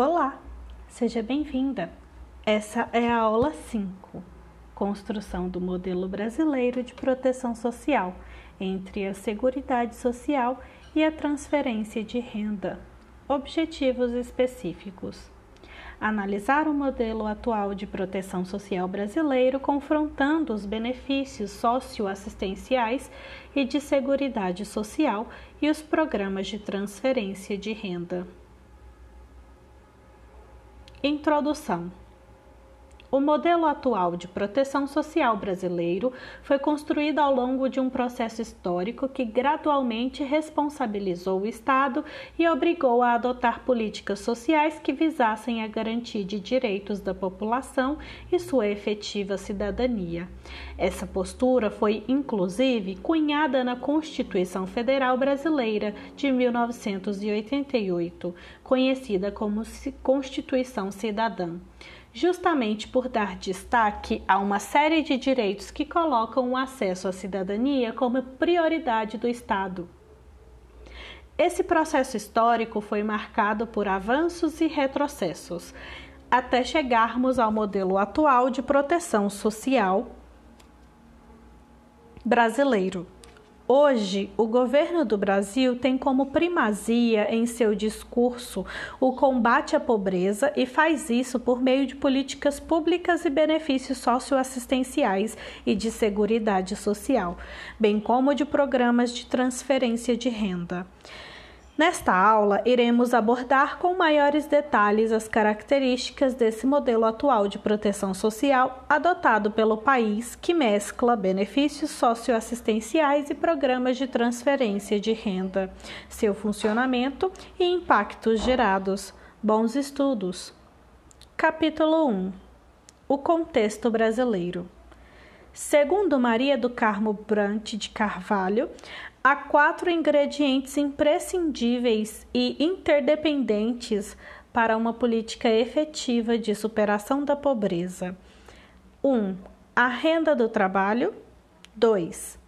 Olá, seja bem-vinda. Essa é a aula 5, Construção do Modelo Brasileiro de Proteção Social entre a Seguridade Social e a Transferência de Renda. Objetivos específicos. Analisar o modelo atual de proteção social brasileiro, confrontando os benefícios socioassistenciais e de seguridade social e os programas de transferência de renda. Introdução o modelo atual de proteção social brasileiro foi construído ao longo de um processo histórico que gradualmente responsabilizou o Estado e obrigou a adotar políticas sociais que visassem a garantia de direitos da população e sua efetiva cidadania. Essa postura foi, inclusive, cunhada na Constituição Federal Brasileira de 1988, conhecida como Constituição Cidadã justamente por dar destaque a uma série de direitos que colocam o acesso à cidadania como prioridade do Estado. Esse processo histórico foi marcado por avanços e retrocessos, até chegarmos ao modelo atual de proteção social brasileiro. Hoje, o governo do Brasil tem como primazia em seu discurso o combate à pobreza e faz isso por meio de políticas públicas e benefícios socioassistenciais e de seguridade social, bem como de programas de transferência de renda. Nesta aula, iremos abordar com maiores detalhes as características desse modelo atual de proteção social adotado pelo país, que mescla benefícios socioassistenciais e programas de transferência de renda, seu funcionamento e impactos gerados. Bons estudos. Capítulo 1 O contexto brasileiro. Segundo Maria do Carmo Brant de Carvalho, há quatro ingredientes imprescindíveis e interdependentes para uma política efetiva de superação da pobreza: 1. Um, a renda do trabalho. 2.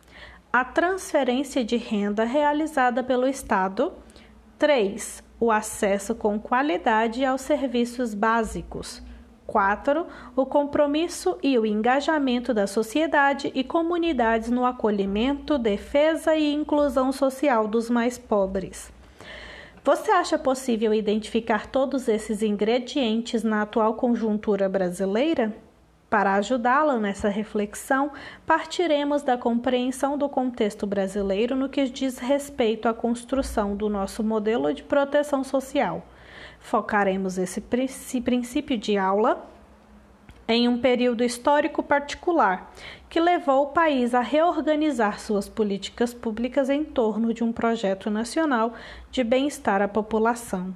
A transferência de renda realizada pelo Estado. 3. O acesso com qualidade aos serviços básicos. 4. O compromisso e o engajamento da sociedade e comunidades no acolhimento, defesa e inclusão social dos mais pobres. Você acha possível identificar todos esses ingredientes na atual conjuntura brasileira? Para ajudá-la nessa reflexão, partiremos da compreensão do contexto brasileiro no que diz respeito à construção do nosso modelo de proteção social. Focaremos esse princípio de aula em um período histórico particular, que levou o país a reorganizar suas políticas públicas em torno de um projeto nacional de bem-estar à população.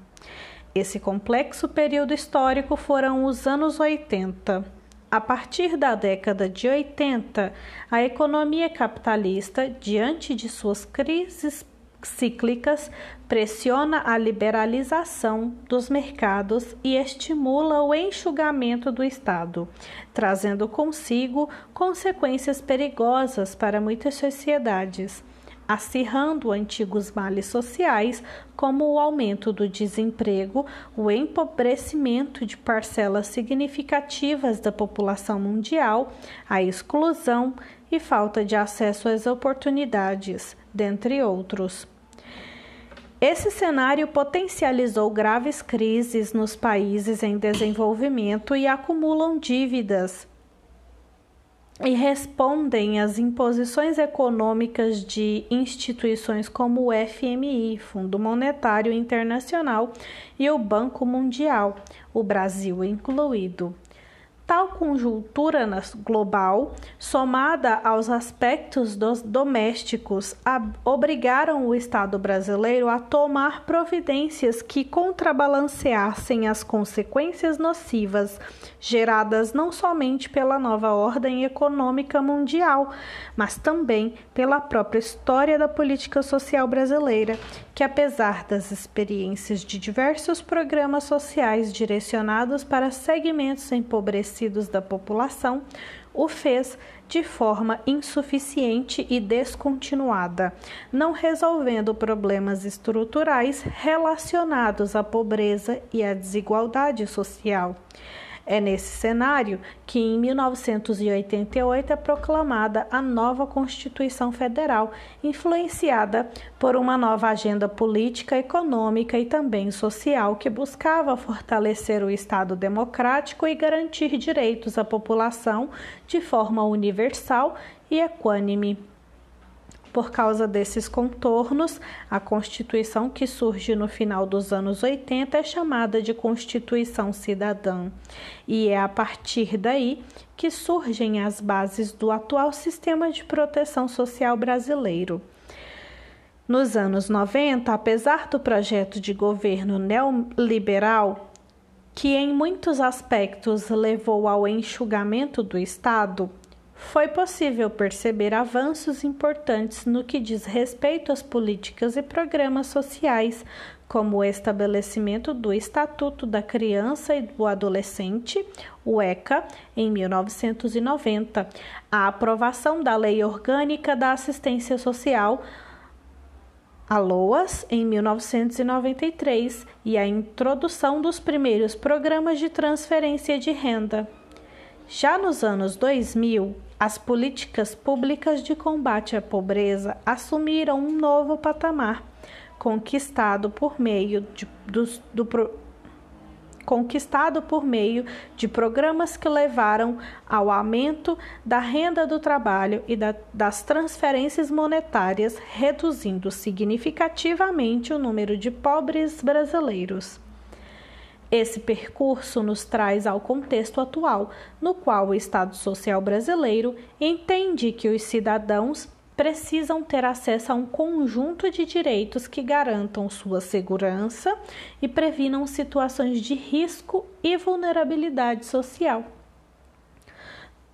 Esse complexo período histórico foram os anos 80. A partir da década de 80, a economia capitalista, diante de suas crises cíclicas pressiona a liberalização dos mercados e estimula o enxugamento do Estado, trazendo consigo consequências perigosas para muitas sociedades, acirrando antigos males sociais, como o aumento do desemprego, o empobrecimento de parcelas significativas da população mundial, a exclusão e falta de acesso às oportunidades, dentre outros. Esse cenário potencializou graves crises nos países em desenvolvimento e acumulam dívidas e respondem às imposições econômicas de instituições como o FMI, Fundo Monetário Internacional, e o Banco Mundial, o Brasil incluído. Tal conjuntura global, somada aos aspectos domésticos, obrigaram o Estado brasileiro a tomar providências que contrabalanceassem as consequências nocivas geradas não somente pela nova ordem econômica mundial, mas também pela própria história da política social brasileira, que, apesar das experiências de diversos programas sociais direcionados para segmentos empobrecidos, da população, o fez de forma insuficiente e descontinuada, não resolvendo problemas estruturais relacionados à pobreza e à desigualdade social. É nesse cenário que, em 1988, é proclamada a nova Constituição Federal, influenciada por uma nova agenda política, econômica e também social que buscava fortalecer o Estado democrático e garantir direitos à população de forma universal e equânime. Por causa desses contornos, a Constituição que surge no final dos anos 80 é chamada de Constituição Cidadã, e é a partir daí que surgem as bases do atual sistema de proteção social brasileiro. Nos anos 90, apesar do projeto de governo neoliberal, que em muitos aspectos levou ao enxugamento do Estado, foi possível perceber avanços importantes no que diz respeito às políticas e programas sociais, como o estabelecimento do Estatuto da Criança e do Adolescente, o ECA, em 1990, a aprovação da Lei Orgânica da Assistência Social, a LOAS, em 1993, e a introdução dos primeiros programas de transferência de renda. Já nos anos 2000, as políticas públicas de combate à pobreza assumiram um novo patamar, conquistado por meio de, do, do conquistado por meio de programas que levaram ao aumento da renda do trabalho e da, das transferências monetárias, reduzindo significativamente o número de pobres brasileiros. Esse percurso nos traz ao contexto atual, no qual o Estado Social brasileiro entende que os cidadãos precisam ter acesso a um conjunto de direitos que garantam sua segurança e previnam situações de risco e vulnerabilidade social.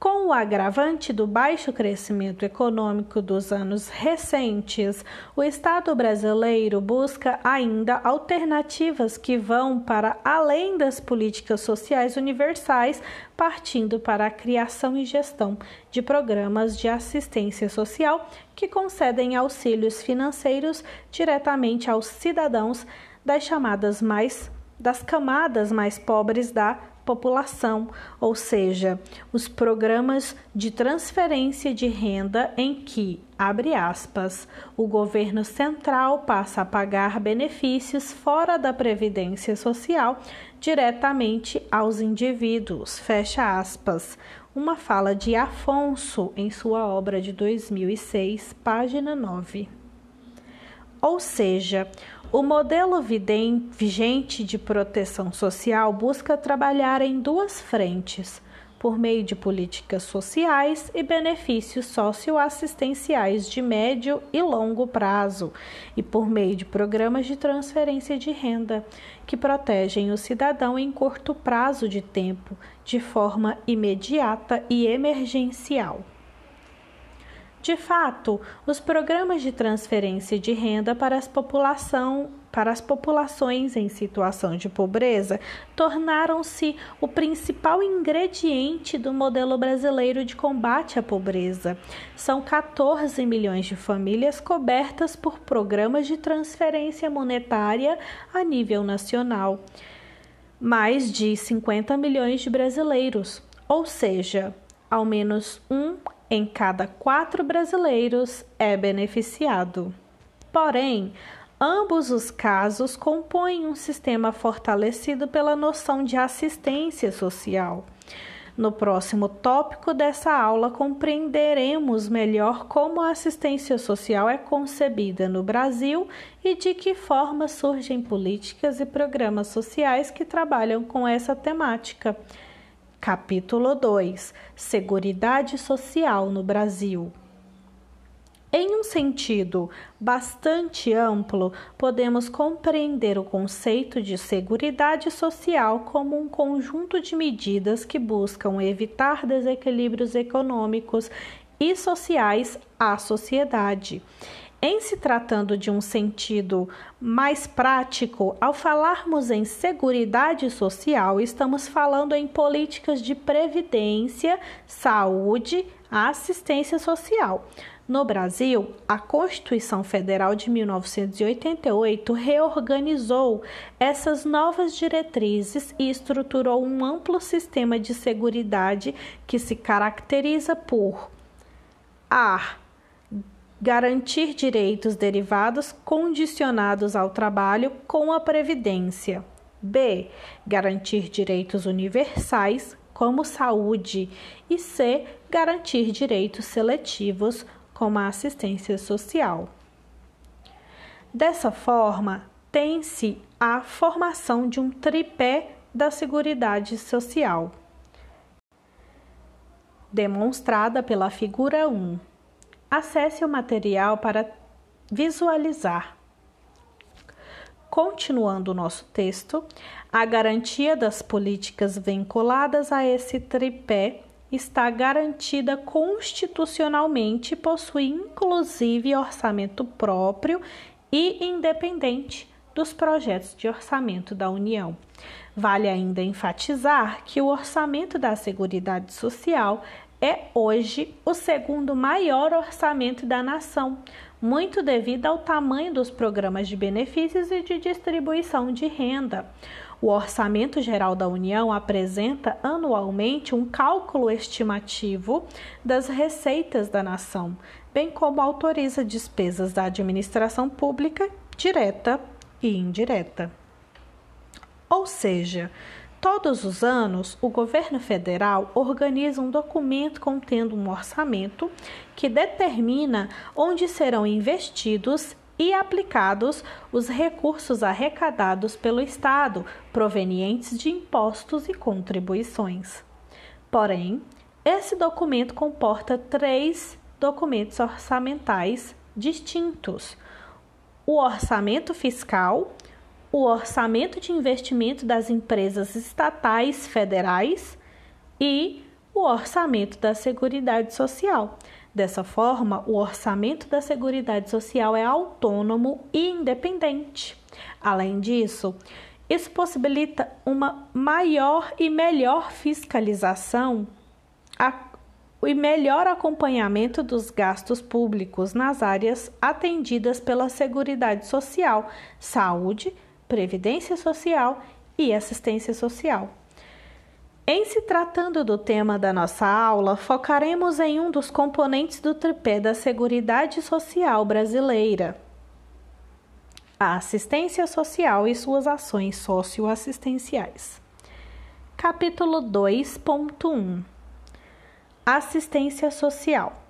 Com o agravante do baixo crescimento econômico dos anos recentes, o Estado brasileiro busca ainda alternativas que vão para além das políticas sociais universais, partindo para a criação e gestão de programas de assistência social que concedem auxílios financeiros diretamente aos cidadãos das chamadas mais das camadas mais pobres da população, ou seja, os programas de transferência de renda em que, abre aspas, o governo central passa a pagar benefícios fora da previdência social diretamente aos indivíduos, fecha aspas. Uma fala de Afonso em sua obra de 2006, página 9. Ou seja, o modelo vigente de proteção social busca trabalhar em duas frentes, por meio de políticas sociais e benefícios socioassistenciais de médio e longo prazo, e por meio de programas de transferência de renda, que protegem o cidadão em curto prazo de tempo, de forma imediata e emergencial. De fato, os programas de transferência de renda para, as população, para as populações em situação de pobreza tornaram-se o principal ingrediente do modelo brasileiro de combate à pobreza. São 14 milhões de famílias cobertas por programas de transferência monetária a nível nacional. Mais de 50 milhões de brasileiros, ou seja, ao menos um em cada quatro brasileiros é beneficiado. Porém, ambos os casos compõem um sistema fortalecido pela noção de assistência social. No próximo tópico dessa aula, compreenderemos melhor como a assistência social é concebida no Brasil e de que forma surgem políticas e programas sociais que trabalham com essa temática. Capítulo 2 Seguridade Social no Brasil. Em um sentido bastante amplo, podemos compreender o conceito de seguridade social como um conjunto de medidas que buscam evitar desequilíbrios econômicos e sociais à sociedade Em se tratando de um sentido mais prático, ao falarmos em seguridade social, estamos falando em políticas de previdência, saúde, assistência social. No Brasil, a Constituição Federal de 1988 reorganizou essas novas diretrizes e estruturou um amplo sistema de seguridade que se caracteriza por a garantir direitos derivados condicionados ao trabalho com a previdência. B. Garantir direitos universais, como saúde. E C. Garantir direitos seletivos, como a assistência social. Dessa forma, tem-se a formação de um tripé da Seguridade Social, demonstrada pela figura 1 Acesse o material para visualizar. Continuando o nosso texto, a garantia das políticas vinculadas a esse tripé está garantida constitucionalmente possui inclusive orçamento próprio e independente dos projetos de orçamento da União. Vale ainda enfatizar que o orçamento da Seguridade Social é hoje o segundo maior orçamento da nação, muito devido ao tamanho dos programas de benefícios e de distribuição de renda. O Orçamento Geral da União apresenta anualmente um cálculo estimativo das receitas da nação, bem como autoriza despesas da administração pública direta e indireta. Ou seja, Todos os anos, o governo federal organiza um documento contendo um orçamento que determina onde serão investidos e aplicados os recursos arrecadados pelo Estado, provenientes de impostos e contribuições. Porém, esse documento comporta três documentos orçamentais distintos: o orçamento fiscal, o orçamento de investimento das empresas estatais federais e o orçamento da Seguridade Social. Dessa forma, o orçamento da Seguridade Social é autônomo e independente. Além disso, isso possibilita uma maior e melhor fiscalização e melhor acompanhamento dos gastos públicos nas áreas atendidas pela Seguridade Social, saúde, previdência social e assistência social. Em se tratando do tema da nossa aula, focaremos em um dos componentes do tripé da Seguridade Social brasileira, a assistência social e suas ações socioassistenciais. Capítulo 2.1 Assistência Social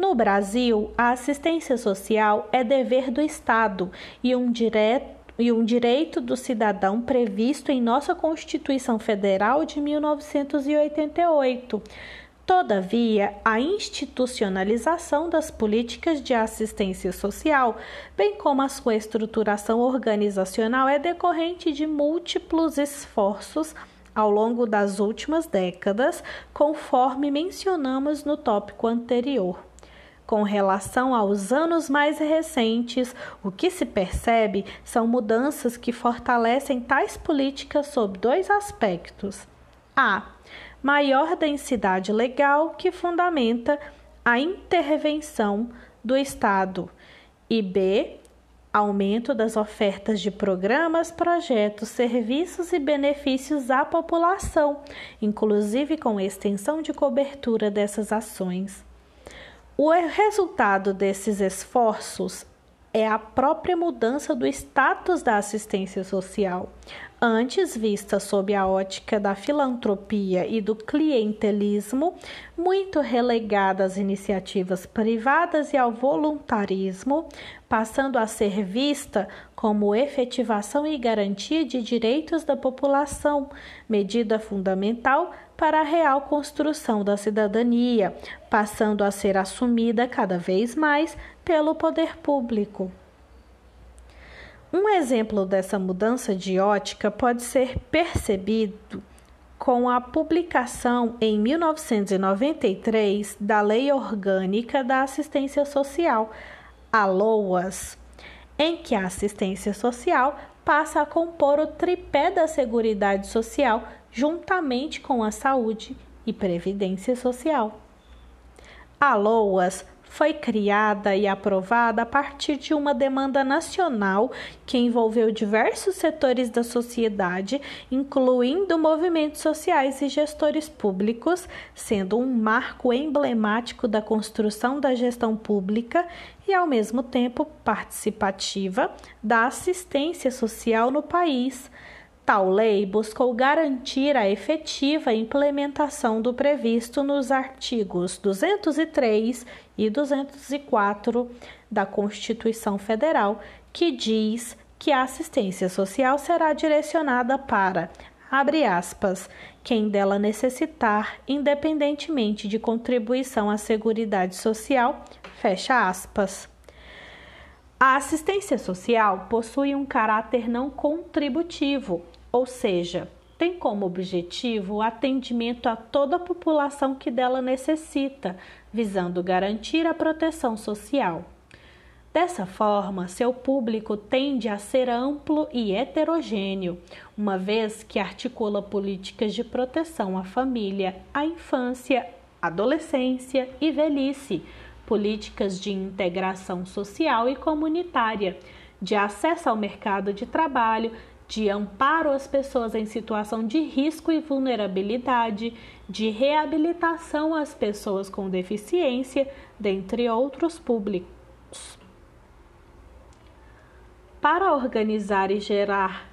no Brasil, a assistência social é dever do Estado e um direto e um direito do cidadão previsto em nossa Constituição Federal de 1988. Todavia, a institucionalização das políticas de assistência social, bem como a sua estruturação organizacional, é decorrente de múltiplos esforços ao longo das últimas décadas, conforme mencionamos no tópico anterior. Com relação aos anos mais recentes, o que se percebe são mudanças que fortalecem tais políticas sob dois aspectos: a. Maior densidade legal que fundamenta a intervenção do Estado, e b. Aumento das ofertas de programas, projetos, serviços e benefícios à população, inclusive com extensão de cobertura dessas ações. O resultado desses esforços é a própria mudança do status da assistência social, antes vista sob a ótica da filantropia e do clientelismo, muito relegada às iniciativas privadas e ao voluntarismo, passando a ser vista como efetivação e garantia de direitos da população, medida fundamental para a real construção da cidadania, passando a ser assumida cada vez mais pelo poder público. Um exemplo dessa mudança de ótica pode ser percebido com a publicação em 1993 da Lei Orgânica da Assistência Social, ALOAS, em que a assistência social passa a compor o tripé da Seguridade Social juntamente com a saúde e previdência social. A LOAS foi criada e aprovada a partir de uma demanda nacional que envolveu diversos setores da sociedade, incluindo movimentos sociais e gestores públicos, sendo um marco emblemático da construção da gestão pública e, ao mesmo tempo, participativa da assistência social no país Tal lei buscou garantir a efetiva implementação do previsto nos artigos 203 e 204 da Constituição Federal, que diz que a assistência social será direcionada para, abre aspas, quem dela necessitar, independentemente de contribuição à Seguridade Social, fecha aspas. A assistência social possui um caráter não contributivo ou seja, tem como objetivo o atendimento a toda a população que dela necessita, visando garantir a proteção social. Dessa forma, seu público tende a ser amplo e heterogêneo, uma vez que articula políticas de proteção à família, à infância, adolescência e velhice, políticas de integração social e comunitária, de acesso ao mercado de trabalho, de amparo às pessoas em situação de risco e vulnerabilidade, de reabilitação às pessoas com deficiência, dentre outros públicos. Para organizar e gerar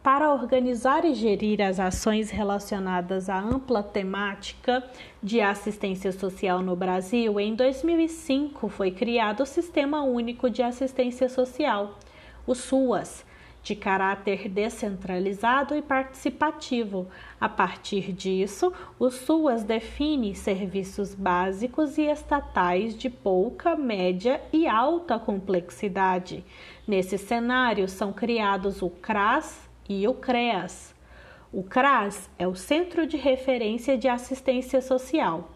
para organizar e gerir as ações relacionadas à ampla temática de assistência social no Brasil, em 2005 foi criado o Sistema Único de Assistência Social, o SUAS, de caráter descentralizado e participativo. A partir disso, o SUAS define serviços básicos e estatais de pouca, média e alta complexidade. Nesse cenário, são criados o CRAS e o CREAS. O CRAS é o Centro de Referência de Assistência Social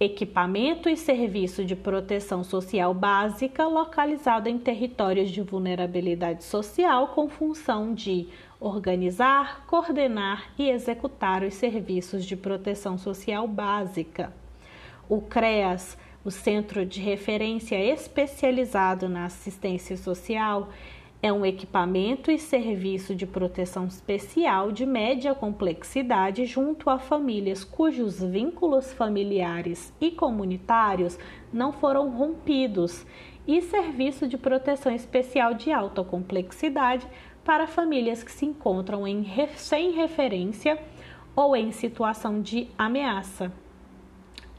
equipamento e serviço de proteção social básica localizado em territórios de vulnerabilidade social com função de organizar, coordenar e executar os serviços de proteção social básica. O CREAS, o Centro de Referência Especializado na Assistência Social, é um equipamento e serviço de proteção especial de média complexidade junto a famílias cujos vínculos familiares e comunitários não foram rompidos e serviço de proteção especial de alta complexidade para famílias que se encontram em, sem referência ou em situação de ameaça.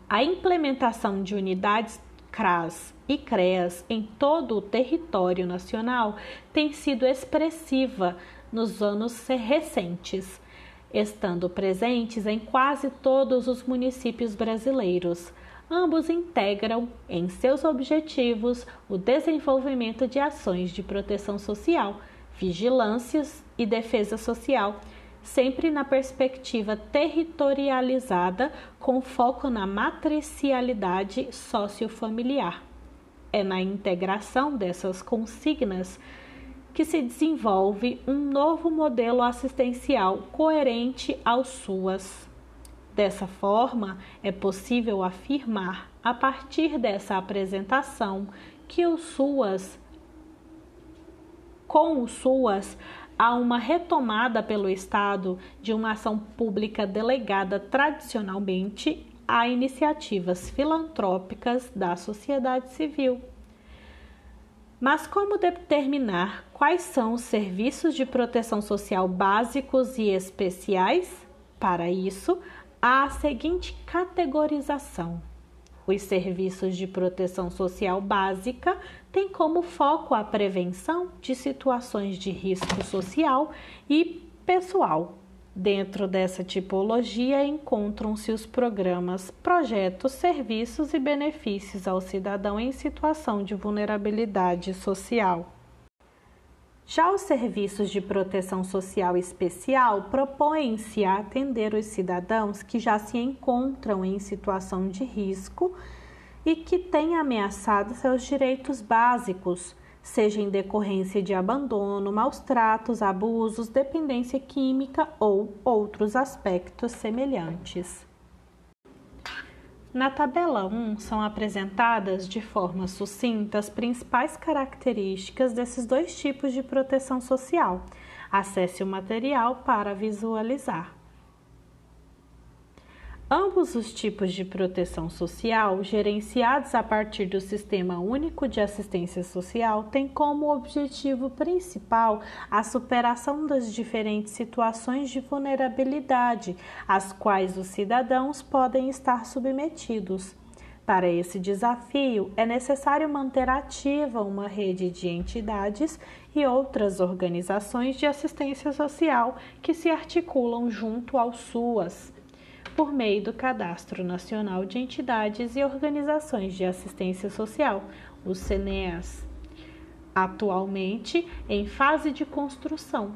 A implementação de unidades CRAS e CREAS em todo o território nacional tem sido expressiva nos anos recentes, estando presentes em quase todos os municípios brasileiros. Ambos integram em seus objetivos o desenvolvimento de ações de proteção social, vigilâncias e defesa social sempre na perspectiva territorializada, com foco na matricialidade sociofamiliar. É na integração dessas consignas que se desenvolve um novo modelo assistencial coerente aos SUAS. Dessa forma, é possível afirmar, a partir dessa apresentação, que o SUAS, com o SUAS, há uma retomada pelo Estado de uma ação pública delegada tradicionalmente a iniciativas filantrópicas da sociedade civil. Mas como determinar quais são os serviços de proteção social básicos e especiais? Para isso, há a seguinte categorização: os serviços de proteção social básica tem como foco a prevenção de situações de risco social e pessoal. Dentro dessa tipologia encontram-se os programas, projetos, serviços e benefícios ao cidadão em situação de vulnerabilidade social. Já os serviços de proteção social especial propõem-se a atender os cidadãos que já se encontram em situação de risco e que tem ameaçado seus direitos básicos, seja em decorrência de abandono, maus tratos, abusos, dependência química ou outros aspectos semelhantes. Na tabela 1 são apresentadas de forma sucinta as principais características desses dois tipos de proteção social. Acesse o material para visualizar. Ambos os tipos de proteção social, gerenciados a partir do Sistema Único de Assistência Social, têm como objetivo principal a superação das diferentes situações de vulnerabilidade às quais os cidadãos podem estar submetidos. Para esse desafio, é necessário manter ativa uma rede de entidades e outras organizações de assistência social que se articulam junto aos SUAS por meio do Cadastro Nacional de Entidades e Organizações de Assistência Social, o CNEAS, atualmente em fase de construção.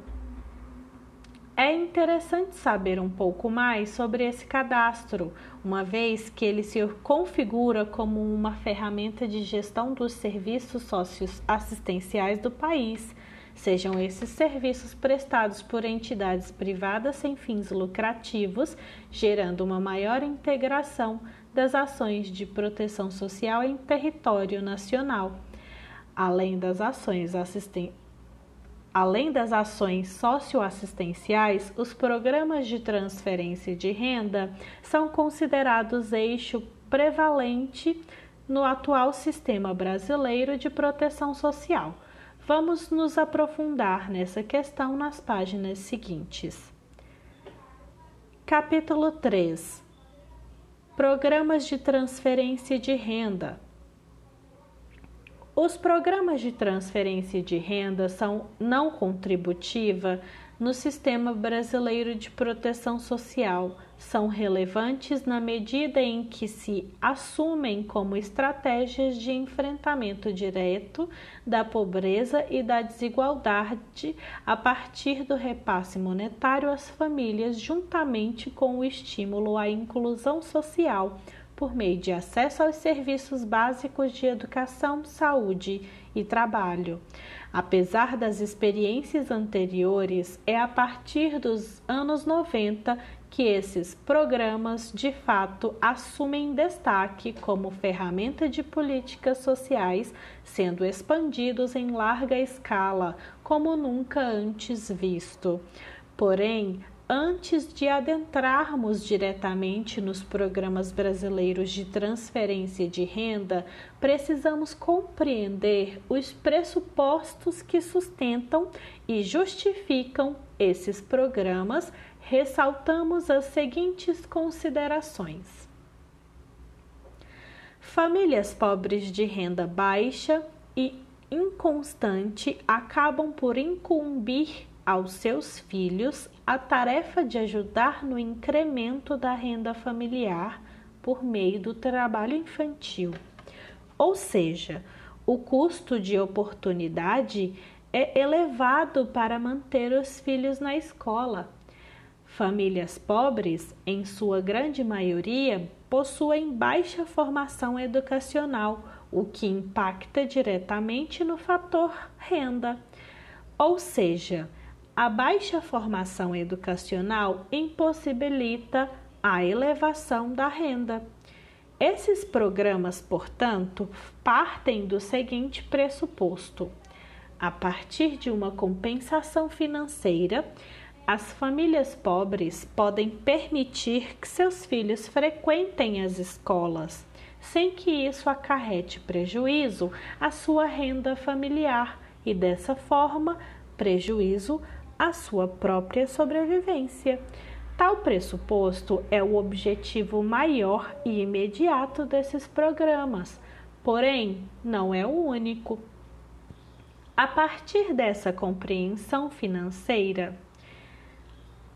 É interessante saber um pouco mais sobre esse cadastro, uma vez que ele se configura como uma ferramenta de gestão dos serviços socioassistenciais do país sejam esses serviços prestados por entidades privadas sem fins lucrativos, gerando uma maior integração das ações de proteção social em território nacional, além das ações assistentes. Além das ações socioassistenciais, os programas de transferência de renda são considerados eixo prevalente no atual sistema brasileiro de proteção social Vamos nos aprofundar nessa questão nas páginas seguintes. Capítulo 3 Programas de transferência de renda. Os programas de transferência de renda são não contributiva no sistema brasileiro de proteção social são relevantes na medida em que se assumem como estratégias de enfrentamento direto da pobreza e da desigualdade a partir do repasse monetário às famílias, juntamente com o estímulo à inclusão social por meio de acesso aos serviços básicos de educação, saúde e trabalho. Apesar das experiências anteriores, é a partir dos anos 90 que esses programas de fato assumem destaque como ferramenta de políticas sociais, sendo expandidos em larga escala, como nunca antes visto. Porém, antes de adentrarmos diretamente nos programas brasileiros de transferência de renda, precisamos compreender os pressupostos que sustentam e justificam esses programas. Ressaltamos as seguintes considerações: famílias pobres de renda baixa e inconstante acabam por incumbir aos seus filhos a tarefa de ajudar no incremento da renda familiar por meio do trabalho infantil. Ou seja, o custo de oportunidade é elevado para manter os filhos na escola. Famílias pobres, em sua grande maioria, possuem baixa formação educacional, o que impacta diretamente no fator renda. Ou seja, a baixa formação educacional impossibilita a elevação da renda. Esses programas, portanto, partem do seguinte pressuposto: a partir de uma compensação financeira, as famílias pobres podem permitir que seus filhos frequentem as escolas, sem que isso acarrete prejuízo à sua renda familiar e, dessa forma, prejuízo a sua própria sobrevivência. Tal pressuposto é o objetivo maior e imediato desses programas, porém, não é o único. A partir dessa compreensão financeira,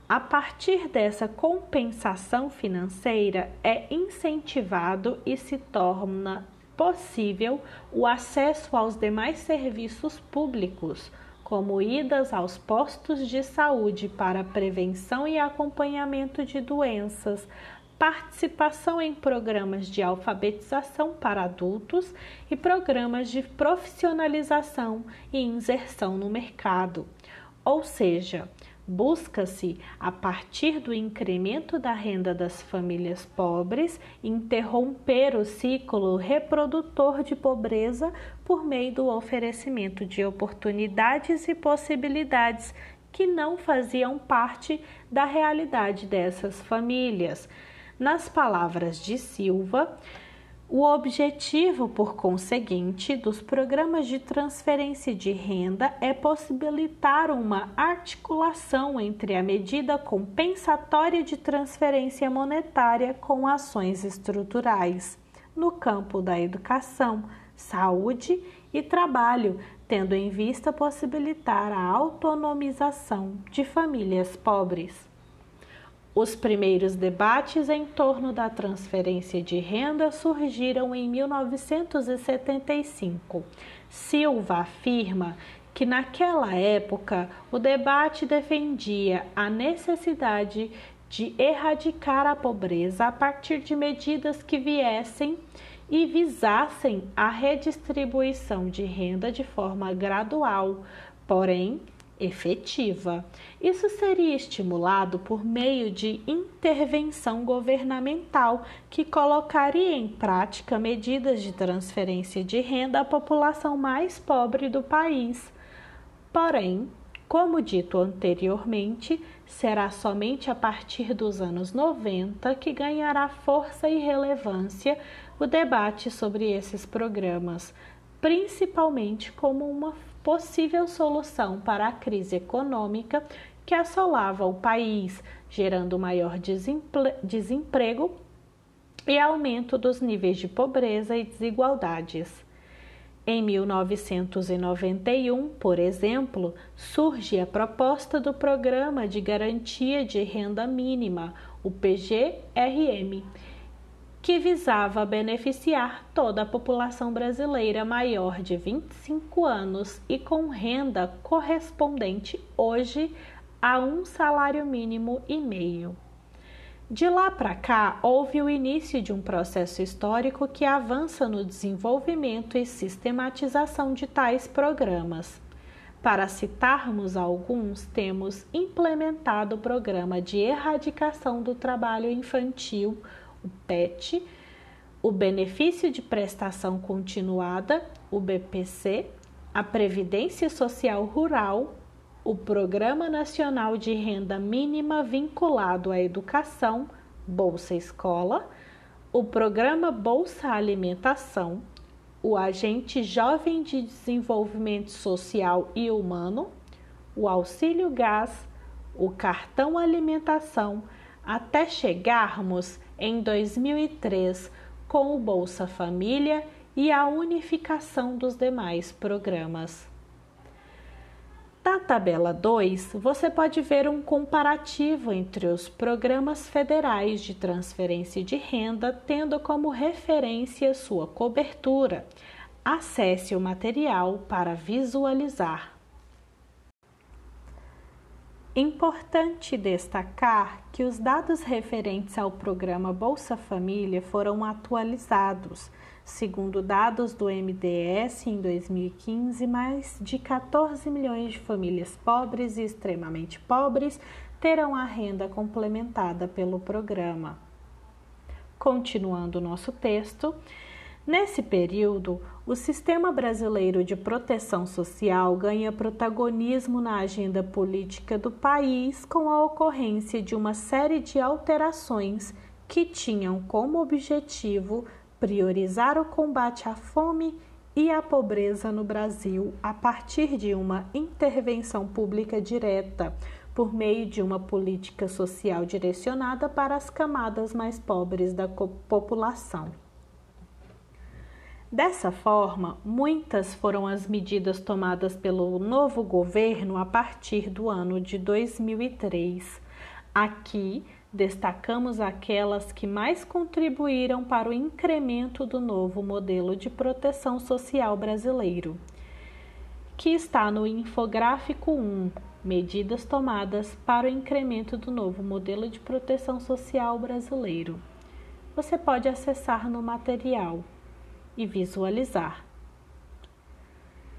a partir dessa compensação financeira, é incentivado e se torna possível o acesso aos demais serviços públicos como idas aos postos de saúde para prevenção e acompanhamento de doenças, participação em programas de alfabetização para adultos e programas de profissionalização e inserção no mercado. Ou seja, busca-se, a partir do incremento da renda das famílias pobres, interromper o ciclo reprodutor de pobreza por meio do oferecimento de oportunidades e possibilidades que não faziam parte da realidade dessas famílias. Nas palavras de Silva, o objetivo, por conseguinte, dos programas de transferência de renda é possibilitar uma articulação entre a medida compensatória de transferência monetária com ações estruturais no campo da educação, saúde e trabalho, tendo em vista possibilitar a autonomização de famílias pobres. Os primeiros debates em torno da transferência de renda surgiram em 1975. Silva afirma que naquela época o debate defendia a necessidade de erradicar a pobreza a partir de medidas que viessem e visassem a redistribuição de renda de forma gradual, porém efetiva. Isso seria estimulado por meio de intervenção governamental que colocaria em prática medidas de transferência de renda à população mais pobre do país. Porém, como dito anteriormente, será somente a partir dos anos 90 que ganhará força e relevância o debate sobre esses programas, principalmente como uma possível solução para a crise econômica que assolava o país, gerando maior desemprego e aumento dos níveis de pobreza e desigualdades. Em 1991, por exemplo, surge a proposta do Programa de Garantia de Renda Mínima, o PGRM, que visava beneficiar toda a população brasileira maior de 25 anos e com renda correspondente hoje a um salário mínimo e meio. De lá para cá, houve o início de um processo histórico que avança no desenvolvimento e sistematização de tais programas. Para citarmos alguns, temos implementado o Programa de Erradicação do Trabalho Infantil o PET, o Benefício de Prestação Continuada, o BPC, a Previdência Social Rural, o Programa Nacional de Renda Mínima vinculado à educação, Bolsa Escola, o Programa Bolsa Alimentação, o Agente Jovem de Desenvolvimento Social e Humano, o Auxílio Gás, o Cartão Alimentação, até chegarmos em 2003 com o Bolsa Família e a unificação dos demais programas. Na tabela 2, você pode ver um comparativo entre os programas federais de transferência de renda, tendo como referência sua cobertura. Acesse o material para visualizar. Importante destacar que os dados referentes ao programa Bolsa Família foram atualizados. Segundo dados do MDS, em 2015, mais de 14 milhões de famílias pobres e extremamente pobres terão a renda complementada pelo programa. Continuando nosso texto, Nesse período, o sistema brasileiro de proteção social ganha protagonismo na agenda política do país com a ocorrência de uma série de alterações que tinham como objetivo priorizar o combate à fome e à pobreza no Brasil a partir de uma intervenção pública direta por meio de uma política social direcionada para as camadas mais pobres da população. Dessa forma, muitas foram as medidas tomadas pelo novo governo a partir do ano de 2003. Aqui destacamos aquelas que mais contribuíram para o incremento do novo modelo de proteção social brasileiro, que está no infográfico 1, medidas tomadas para o incremento do novo modelo de proteção social brasileiro. Você pode acessar no material e visualizar.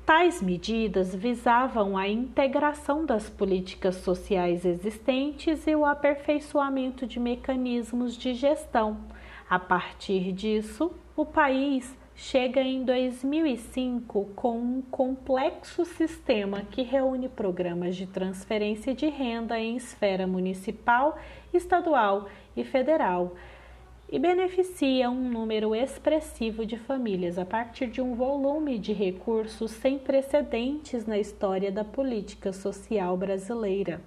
Tais medidas visavam a integração das políticas sociais existentes e o aperfeiçoamento de mecanismos de gestão. A partir disso, o país chega em 2005 com um complexo sistema que reúne programas de transferência de renda em esfera municipal, estadual e federal e beneficia um número expressivo de famílias a partir de um volume de recursos sem precedentes na história da política social brasileira.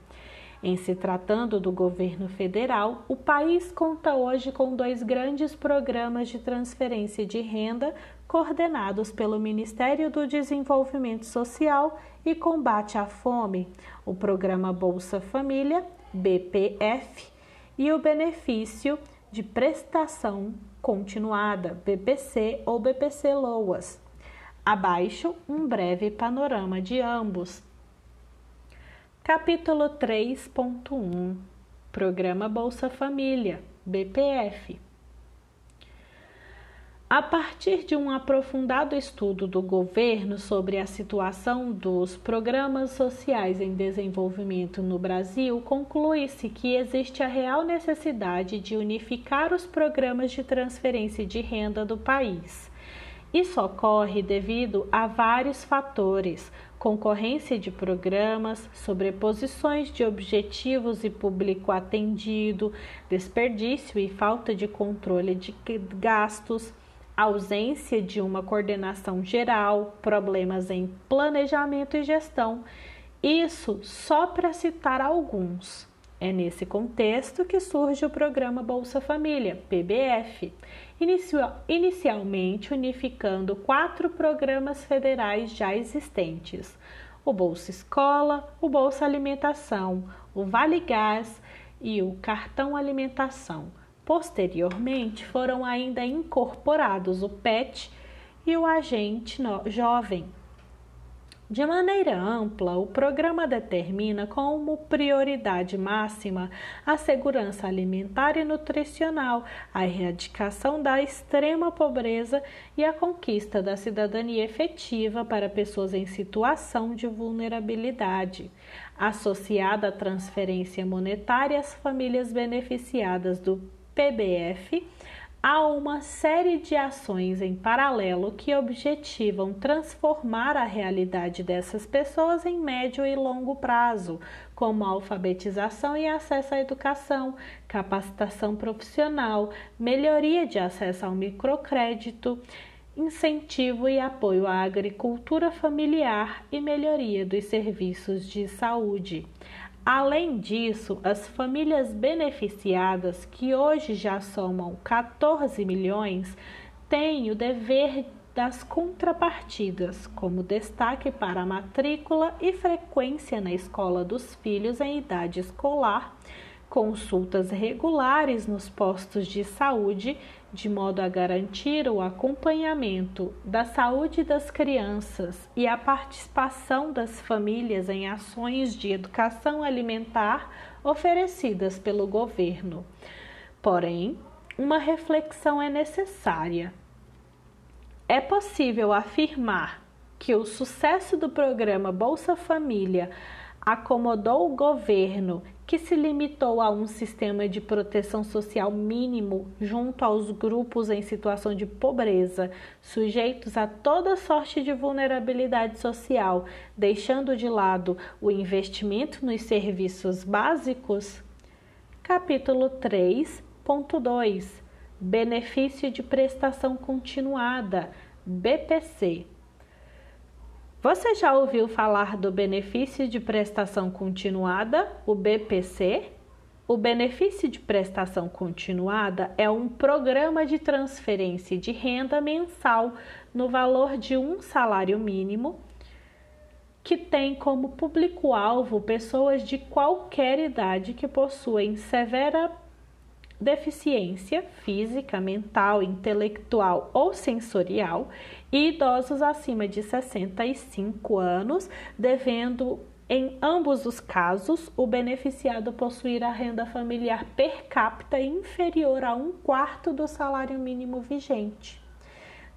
Em se tratando do governo federal, o país conta hoje com dois grandes programas de transferência de renda coordenados pelo Ministério do Desenvolvimento Social e Combate à Fome, o Programa Bolsa Família, BPF, e o Benefício de Prestação Continuada, BPC ou BPC Loas. Abaixo, um breve panorama de ambos. Capítulo 3.1 Programa Bolsa Família BPF a partir de um aprofundado estudo do governo sobre a situação dos programas sociais em desenvolvimento no Brasil, conclui-se que existe a real necessidade de unificar os programas de transferência de renda do país. Isso ocorre devido a vários fatores, concorrência de programas, sobreposições de objetivos e público atendido, desperdício e falta de controle de gastos, ausência de uma coordenação geral, problemas em planejamento e gestão. Isso só para citar alguns. É nesse contexto que surge o programa Bolsa Família, PBF, inicialmente unificando quatro programas federais já existentes: o Bolsa Escola, o Bolsa Alimentação, o Vale Gás e o Cartão Alimentação. Posteriormente, foram ainda incorporados o PET e o Agente Jovem. De maneira ampla, o programa determina como prioridade máxima a segurança alimentar e nutricional, a erradicação da extrema pobreza e a conquista da cidadania efetiva para pessoas em situação de vulnerabilidade. Associada à transferência monetária, as famílias beneficiadas do PBF há uma série de ações em paralelo que objetivam transformar a realidade dessas pessoas em médio e longo prazo, como alfabetização e acesso à educação, capacitação profissional, melhoria de acesso ao microcrédito, incentivo e apoio à agricultura familiar e melhoria dos serviços de saúde. Além disso, as famílias beneficiadas, que hoje já somam 14 milhões, têm o dever das contrapartidas, como destaque para a matrícula e frequência na escola dos filhos em idade escolar, consultas regulares nos postos de saúde de modo a garantir o acompanhamento da saúde das crianças e a participação das famílias em ações de educação alimentar oferecidas pelo governo. Porém, uma reflexão é necessária. É possível afirmar que o sucesso do programa Bolsa Família acomodou o governo que se limitou a um sistema de proteção social mínimo junto aos grupos em situação de pobreza, sujeitos a toda sorte de vulnerabilidade social, deixando de lado o investimento nos serviços básicos? Capítulo 3.2 Benefício de prestação continuada BPC você já ouviu falar do benefício de prestação continuada, o BPC? O benefício de prestação continuada é um programa de transferência de renda mensal no valor de um salário mínimo que tem como público-alvo pessoas de qualquer idade que possuem severa deficiência física, mental, intelectual ou sensorial e idosos acima de 65 anos, devendo Em ambos os casos, o beneficiado possuirá renda familiar per capita inferior a um quarto do salário mínimo vigente.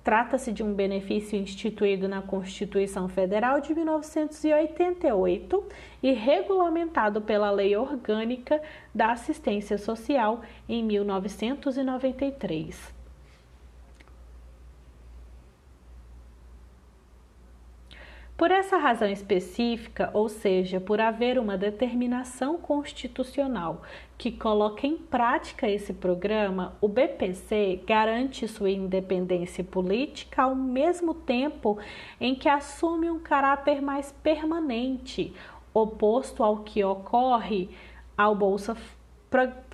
Trata-se de um benefício instituído na Constituição Federal de 1988 e regulamentado pela Lei Orgânica da Assistência Social em 1993. Por essa razão específica, ou seja, por haver uma determinação constitucional que coloca em prática esse programa, o BPC garante sua independência política ao mesmo tempo em que assume um caráter mais permanente, oposto ao que ocorre ao Bolsa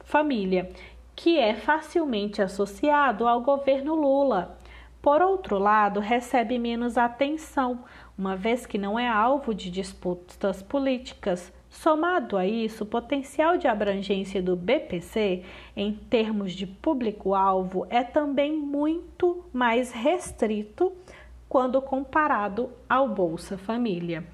Família, que é facilmente associado ao governo Lula. Por outro lado, recebe menos atenção uma vez que não é alvo de disputas políticas. Somado a isso, o potencial de abrangência do BPC em termos de público-alvo é também muito mais restrito quando comparado ao Bolsa Família.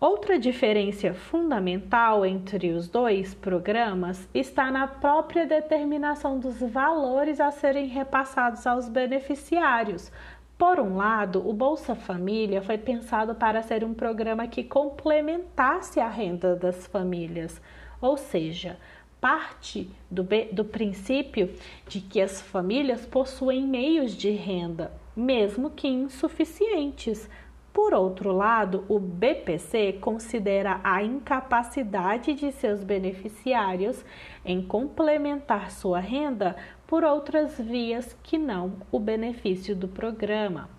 Outra diferença fundamental entre os dois programas está na própria determinação dos valores a serem repassados aos beneficiários, por um lado, o Bolsa Família foi pensado para ser um programa que complementasse a renda das famílias, ou seja, parte do, do princípio de que as famílias possuem meios de renda, mesmo que insuficientes. Por outro lado, o BPC considera a incapacidade de seus beneficiários em complementar sua renda por outras vias que não o benefício do programa.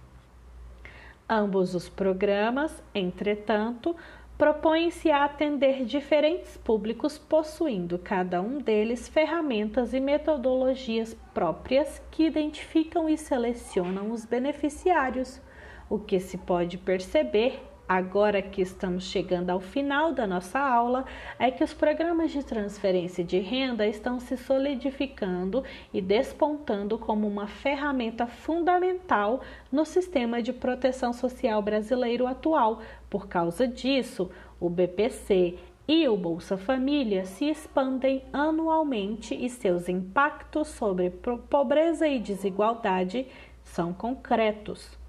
Ambos os programas, entretanto, propõem-se a atender diferentes públicos, possuindo cada um deles ferramentas e metodologias próprias que identificam e selecionam os beneficiários. O que se pode perceber agora que estamos chegando ao final da nossa aula, é que os programas de transferência de renda estão se solidificando e despontando como uma ferramenta fundamental no sistema de proteção social brasileiro atual. Por causa disso, o BPC e o Bolsa Família se expandem anualmente e seus impactos sobre pobreza e desigualdade são concretos.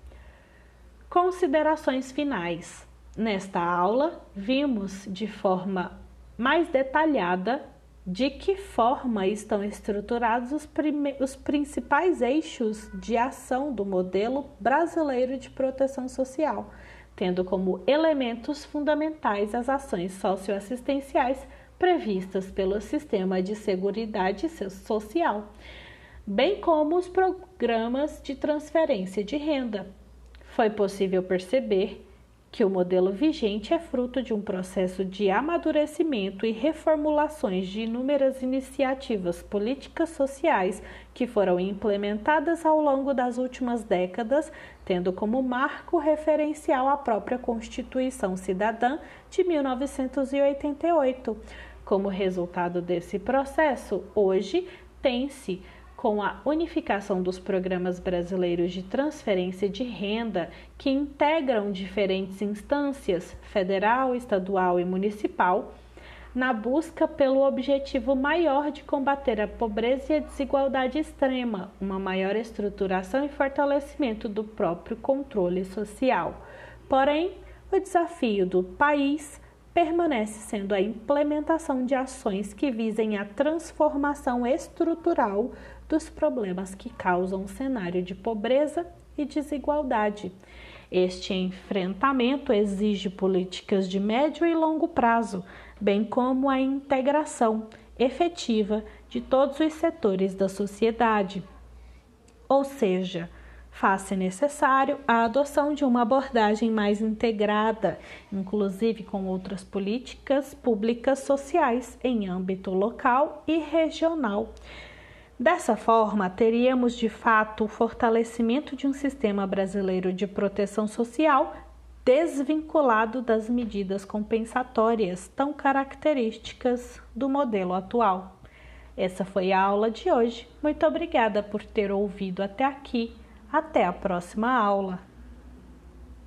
Considerações finais. Nesta aula, vimos de forma mais detalhada de que forma estão estruturados os, os, principais eixos de ação do modelo brasileiro de proteção social, tendo como elementos fundamentais as ações socioassistenciais previstas pelo Sistema de Seguridade Social, bem como os programas de transferência de renda, foi possível perceber que o modelo vigente é fruto de um processo de amadurecimento e reformulações de inúmeras iniciativas políticas sociais que foram implementadas ao longo das últimas décadas, tendo como marco referencial a própria Constituição Cidadã de 1988. Como resultado desse processo, hoje tem-se com a unificação dos programas brasileiros de transferência de renda que integram diferentes instâncias, federal, estadual e municipal, na busca pelo objetivo maior de combater a pobreza e a desigualdade extrema, uma maior estruturação e fortalecimento do próprio controle social. Porém, o desafio do país permanece sendo a implementação de ações que visem a transformação estrutural dos problemas que causam um cenário de pobreza e desigualdade. Este enfrentamento exige políticas de médio e longo prazo, bem como a integração efetiva de todos os setores da sociedade. Ou seja, faz-se necessário a adoção de uma abordagem mais integrada, inclusive com outras políticas públicas sociais em âmbito local e regional Dessa forma, teríamos de fato o fortalecimento de um sistema brasileiro de proteção social desvinculado das medidas compensatórias tão características do modelo atual. Essa foi a aula de hoje. Muito obrigada por ter ouvido até aqui. Até a próxima aula.